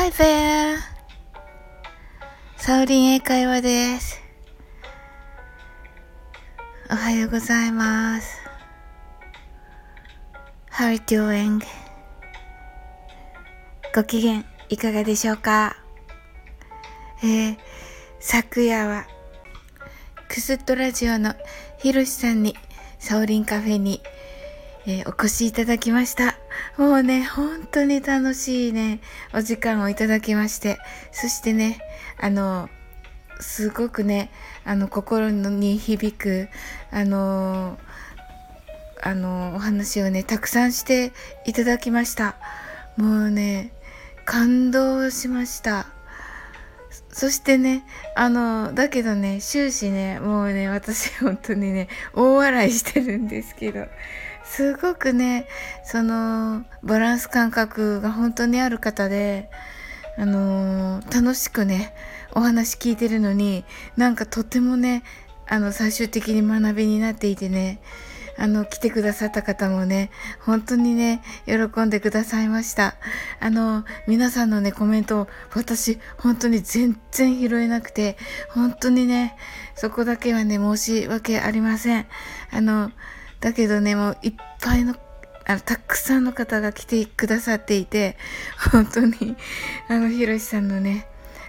Hi there! サウリン英会話です。おはようございます。How are you doing? ご機嫌いかがでしょうか？えー、昨夜はクスットラジオのひろしさんにサオリンカフェに、えー、お越しいただきました。もうね、本当に楽しいね、お時間をいただきまして、そしてね、あの、すごくね、あの、心に響く、あの、あの、お話をね、たくさんしていただきました。もうね、感動しました。そしてね、あの、だけどね、終始ね、もうね、私本当にね、大笑いしてるんですけど、すごくね、その、バランス感覚が本当にある方で、あの楽しくね、お話聞いてるのに、なんかとてもね、あの、最終的に学びになっていてね、あの、来てくださった方もね、本当にね、喜んでくださいました。あの、皆さんのね、コメントを私、本当に全然拾えなくて、本当にね、そこだけはね、申し訳ありません。あの、だけどね、もういっぱいのあの、たくさんの方が来てくださっていて、本当に、あの、ひろしさんのね、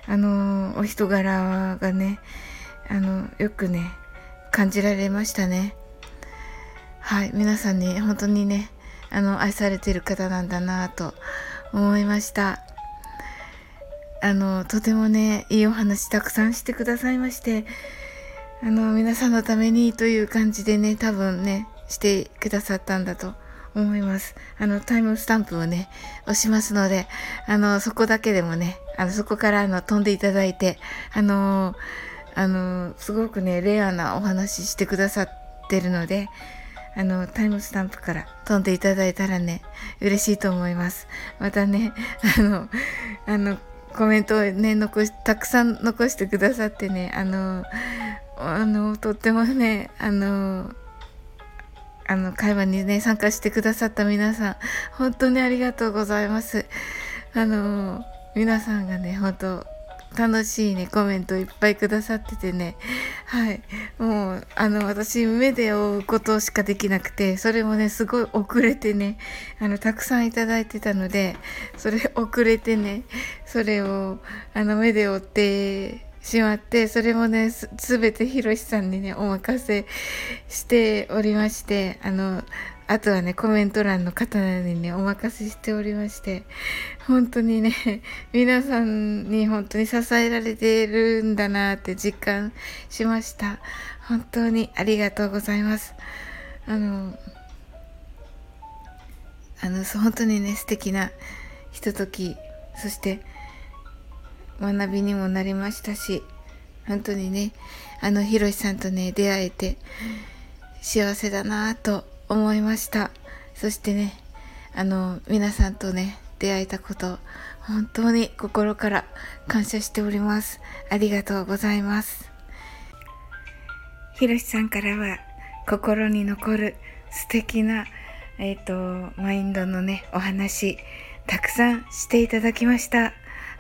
あの、お人柄がね、あの、よくね、感じられましたね。はい、皆さんに本当にね、あの、愛されてる方なんだなと思いました。あの、とてもね、いいお話たくさんしてくださいまして、あの、皆さんのためにという感じでね、多分ね、してくださったんだと思います。あの、タイムスタンプをね、押しますので、あの、そこだけでもね、あの、そこからあの、飛んでいただいて、あの、あの、すごくね、レアなお話してくださってるので、あの、タイムスタンプから飛んでいただいたらね、嬉しいと思います。またね、あの、あの、コメントをね、残し、たくさん残してくださってね、あの、あの、とってもね、あの、あの、会話にね、参加してくださった皆さん、本当にありがとうございます。あの、皆さんがね、本当楽しいね、コメントいっぱいくださっててね。はい。もう、あの、私、目で追うことしかできなくて、それもね、すごい遅れてね、あの、たくさんいただいてたので、それ遅れてね、それを、あの、目で追ってしまって、それもね、すべてひろしさんにね、お任せしておりまして、あの、あとはね、コメント欄の方にね、お任せしておりまして、本当にね、皆さんに本当に支えられているんだなって実感しました。本当にありがとうございます。あの、あの、本当にね、素敵なひととき、そして学びにもなりましたし、本当にね、あの、ひろしさんとね、出会えて幸せだなぁと思いました。そしてねあの皆さんとね出会えたこと本当に心から感謝しております。ありがとうございます。ひろしさんからは心に残る素敵なえっ、ー、とマインドのねお話たくさんしていただきました。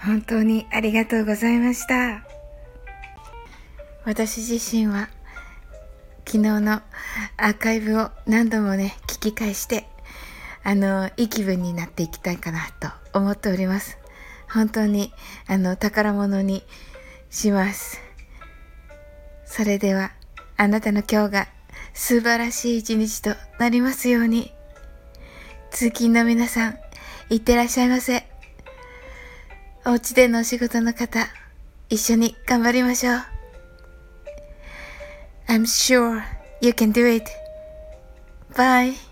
本当にありがとうございました私自身は昨日のアーカイブを何度もね、聞き返して、あの、いい気分になっていきたいかなと思っております。本当に、あの、宝物にします。それでは、あなたの今日が素晴らしい一日となりますように。通勤の皆さん、いってらっしゃいませ。お家での仕事の方、一緒に頑張りましょう。I'm sure you can do it. Bye.